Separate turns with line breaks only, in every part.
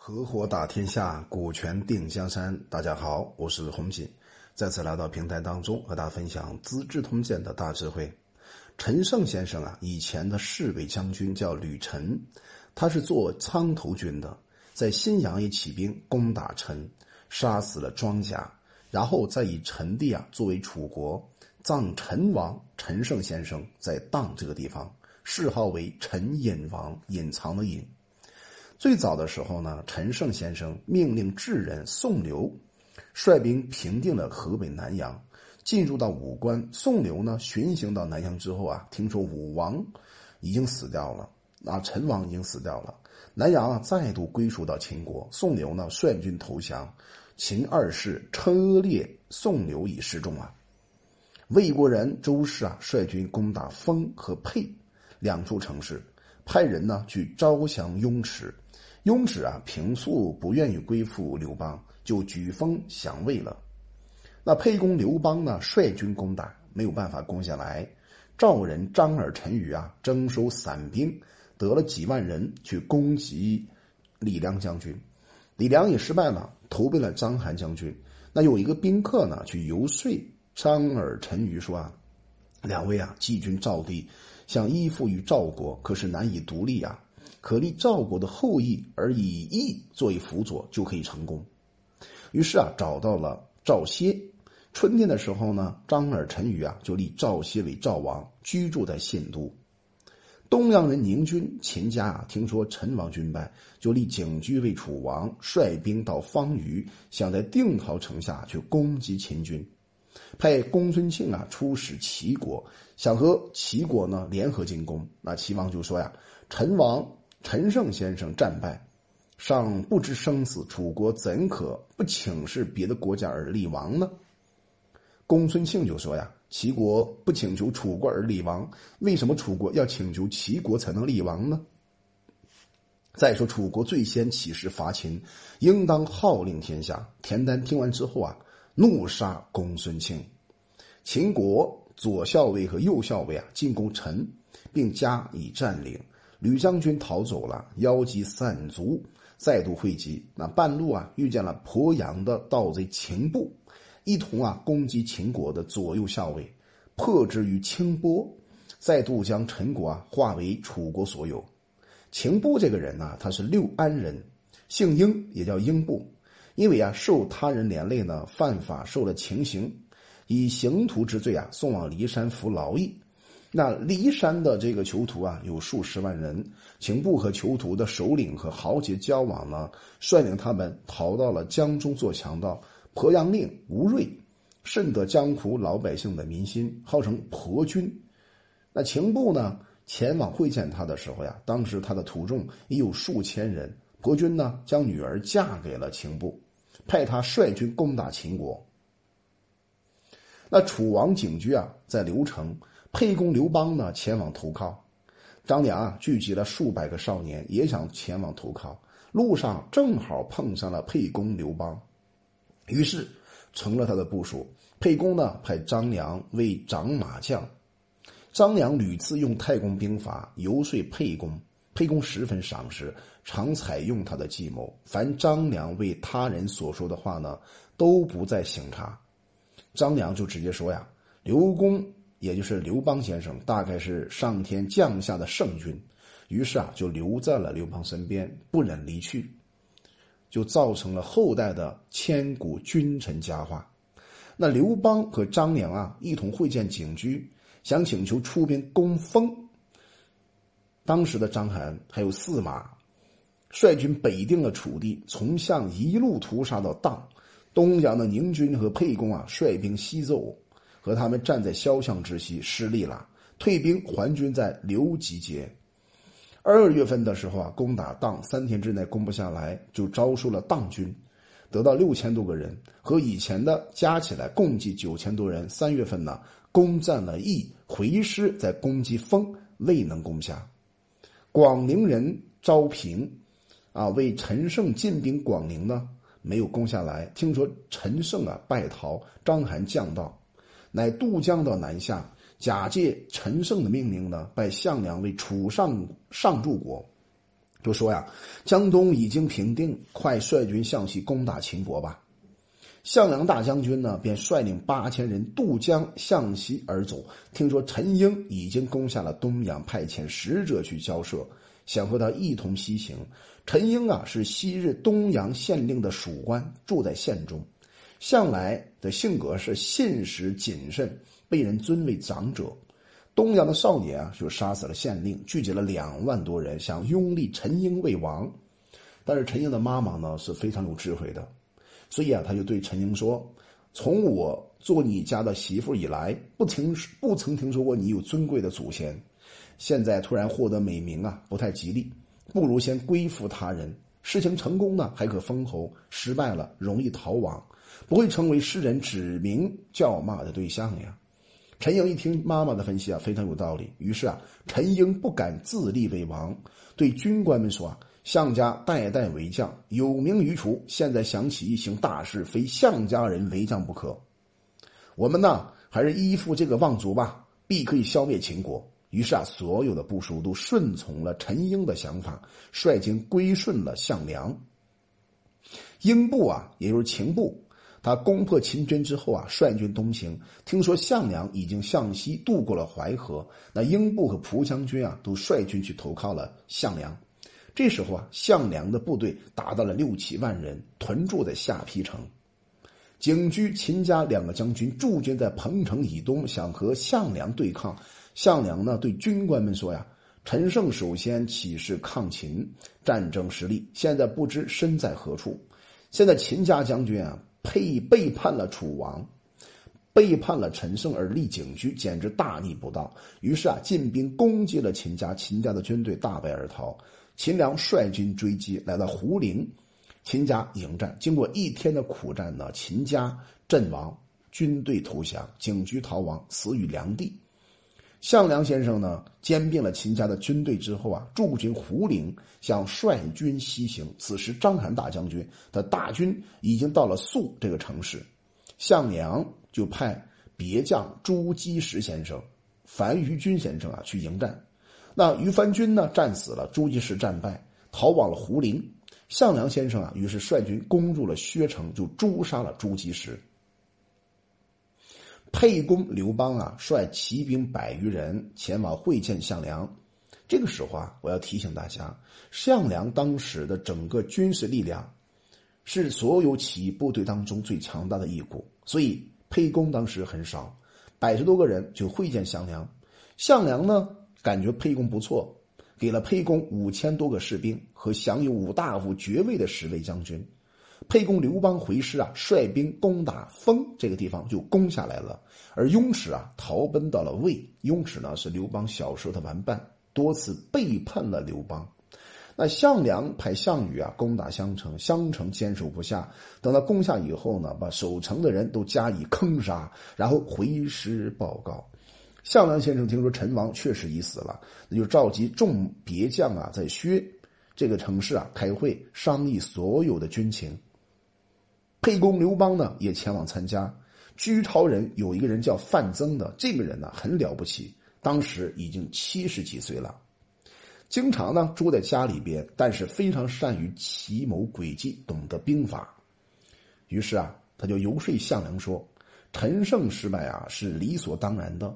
合伙打天下，股权定江山。大家好，我是洪锦，再次来到平台当中，和大家分享《资治通鉴》的大智慧。陈胜先生啊，以前的侍卫将军叫吕臣，他是做苍头军的，在新阳也起兵攻打陈，杀死了庄稼，然后再以陈地啊作为楚国，葬陈王陈胜先生在砀这个地方，谥号为陈隐王，隐藏的隐。最早的时候呢，陈胜先生命令智人宋刘率兵平定了河北南阳，进入到武关。宋刘呢巡行到南阳之后啊，听说武王已经死掉了，啊，陈王已经死掉了，南阳啊再度归属到秦国。宋刘呢率军投降，秦二世车裂宋刘以示众啊。魏国人周氏啊率军攻打丰和沛两处城市，派人呢去招降雍齿。雍齿啊，平素不愿意归附刘邦，就举封降魏了。那沛公刘邦呢，率军攻打，没有办法攻下来。赵人张耳、陈馀啊，征收散兵，得了几万人去攻击李良将军。李良也失败了，投奔了章邯将军。那有一个宾客呢，去游说张耳、陈馀说啊，两位啊，季军赵地，想依附于赵国，可是难以独立啊。可立赵国的后裔，而以义作为辅佐，就可以成功。于是啊，找到了赵歇。春天的时候呢，张耳、陈馀啊，就立赵歇为赵王，居住在信都。东阳人宁军秦家啊，听说陈王军败，就立景驹为楚王，率兵到方隅，想在定陶城下去攻击秦军。派公孙庆啊出使齐国，想和齐国呢联合进攻。那齐王就说呀：“陈王。”陈胜先生战败，尚不知生死，楚国怎可不请示别的国家而立王呢？公孙庆就说：“呀，齐国不请求楚国而立王，为什么楚国要请求齐国才能立王呢？再说楚国最先起事伐秦，应当号令天下。”田丹听完之后啊，怒杀公孙庆。秦国左校尉和右校尉啊进攻陈，并加以占领。吕将军逃走了，邀集散卒再度汇集。那半路啊，遇见了鄱阳的盗贼秦布，一同啊攻击秦国的左右校尉，破之于清波，再度将陈国啊化为楚国所有。秦布这个人呢，他是六安人，姓英，也叫英布。因为啊受他人连累呢，犯法受了情刑，以刑徒之罪啊送往骊山服劳役。那骊山的这个囚徒啊，有数十万人。秦布和囚徒的首领和豪杰交往呢，率领他们逃到了江中做强盗。鄱阳令吴瑞甚得江湖老百姓的民心，号称鄱君。那秦布呢，前往会见他的时候呀，当时他的徒众已有数千人。鄱君呢，将女儿嫁给了秦布，派他率军攻打秦国。那楚王景居啊，在刘城。沛公刘邦呢前往投靠，张良啊聚集了数百个少年，也想前往投靠。路上正好碰上了沛公刘邦，于是成了他的部属。沛公呢派张良为长马将，张良屡次用太公兵法游说沛公，沛公十分赏识，常采用他的计谋。凡张良为他人所说的话呢，都不再行差。张良就直接说呀：“刘公。”也就是刘邦先生，大概是上天降下的圣君，于是啊，就留在了刘邦身边，不忍离去，就造成了后代的千古君臣佳话。那刘邦和张良啊，一同会见景驹，想请求出兵攻封。当时的章邯还有驷马，率军北定了楚地，从项一路屠杀到砀。东阳的宁军和沛公啊，率兵西奏。和他们站在萧相之西，失利了，退兵还军在刘集结。二月份的时候啊，攻打砀，三天之内攻不下来，就招收了砀军，得到六千多个人，和以前的加起来共计九千多人。三月份呢，攻占了邑，回师在攻击丰，未能攻下。广陵人招平，啊，为陈胜进兵广陵呢，没有攻下来。听说陈胜啊败逃，章邯降道。乃渡江到南下，假借陈胜的命令呢，拜项梁为楚上上柱国，就说呀，江东已经平定，快率军向西攻打秦国吧。项梁大将军呢，便率领八千人渡江向西而走。听说陈英已经攻下了东阳，派遣使者去交涉，想和他一同西行。陈英啊，是昔日东阳县令的属官，住在县中，向来的性格是信实谨慎，被人尊为长者。东阳的少年啊，就杀死了县令，聚集了两万多人，想拥立陈英为王。但是陈英的妈妈呢，是非常有智慧的。所以啊，他就对陈英说：“从我做你家的媳妇以来，不听不曾听说过你有尊贵的祖先。现在突然获得美名啊，不太吉利，不如先归附他人。事情成功呢，还可封侯；失败了，容易逃亡，不会成为世人指名叫骂的对象呀。”陈英一听妈妈的分析啊，非常有道理。于是啊，陈英不敢自立为王，对军官们说啊。项家代代为将，有名于楚。现在想起一行大事，非项家人为将不可。我们呢，还是依附这个望族吧，必可以消灭秦国。于是啊，所有的部署都顺从了陈英的想法，率军归顺了项梁。英部啊，也就是秦部，他攻破秦军之后啊，率军东行。听说项梁已经向西渡过了淮河，那英部和蒲将军啊，都率军去投靠了项梁。这时候啊，项梁的部队达到了六七万人，屯驻在下邳城。景驹、秦家两个将军驻军在彭城以东，想和项梁对抗。项梁呢，对军官们说呀：“陈胜首先起事抗秦，战争失利，现在不知身在何处。现在秦家将军啊，背背叛了楚王，背叛了陈胜而立景驹，简直大逆不道。于是啊，进兵攻击了秦家，秦家的军队大败而逃。”秦良率军追击，来到胡陵，秦家迎战。经过一天的苦战呢，秦家阵亡，军队投降，景驹逃亡，死于梁地。项梁先生呢，兼并了秦家的军队之后啊，驻军胡陵，想率军西行。此时章邯大将军的大军已经到了宿这个城市，项梁就派别将朱基石先生、樊于君先生啊去迎战。那于藩军呢？战死了，朱吉士战败，逃往了胡陵。项梁先生啊，于是率军攻入了薛城，就诛杀了朱吉时。沛公刘邦啊，率骑兵百余人前往会见项梁。这个时候啊，我要提醒大家，项梁当时的整个军事力量是所有起义部队当中最强大的一股，所以沛公当时很少，百十多个人就会见项梁。项梁呢？感觉沛公不错，给了沛公五千多个士兵和享有五大夫爵位的十位将军。沛公刘邦回师啊，率兵攻打丰这个地方，就攻下来了。而雍齿啊，逃奔到了魏。雍齿呢，是刘邦小时候的玩伴，多次背叛了刘邦。那项梁派项羽啊，攻打襄城，襄城坚守不下。等到攻下以后呢，把守城的人都加以坑杀，然后回师报告。项梁先生听说陈王确实已死了，那就召集众别将啊，在薛这个城市啊开会商议所有的军情。沛公刘邦呢也前往参加。居巢人有一个人叫范增的，这个人呢很了不起，当时已经七十几岁了，经常呢住在家里边，但是非常善于奇谋诡计，懂得兵法。于是啊，他就游说项梁说：“陈胜失败啊，是理所当然的。”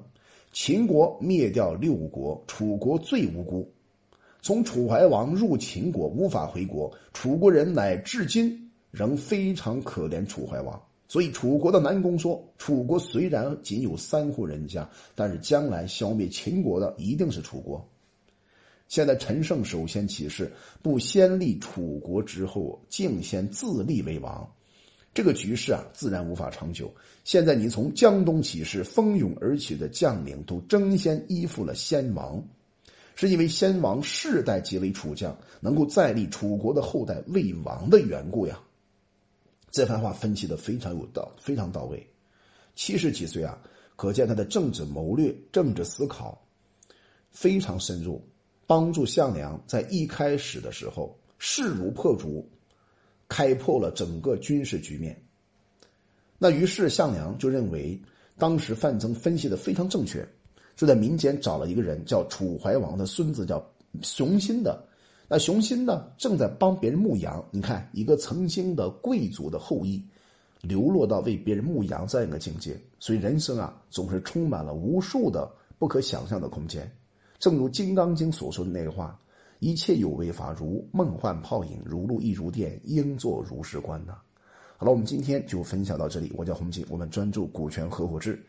秦国灭掉六国，楚国最无辜。从楚怀王入秦国无法回国，楚国人乃至今仍非常可怜楚怀王。所以楚国的南宫说：“楚国虽然仅有三户人家，但是将来消灭秦国的一定是楚国。”现在陈胜首先起事，不先立楚国之后，竟先自立为王。这个局势啊，自然无法长久。现在你从江东起事，蜂拥而起的将领都争先依附了先王，是因为先王世代皆为楚将，能够再立楚国的后代为王的缘故呀。这番话分析的非常有道，非常到位。七十几岁啊，可见他的政治谋略、政治思考非常深入，帮助项梁在一开始的时候势如破竹。开破了整个军事局面，那于是项梁就认为，当时范增分析的非常正确，就在民间找了一个人，叫楚怀王的孙子，叫熊心的，那熊心呢，正在帮别人牧羊。你看，一个曾经的贵族的后裔，流落到为别人牧羊这样一个境界。所以人生啊，总是充满了无数的不可想象的空间。正如《金刚经》所说的那个话：“一切有为法，如梦幻泡影，如露亦如电，应作如是观。”呐。好了，我们今天就分享到这里。我叫洪锦，我们专注股权合伙制。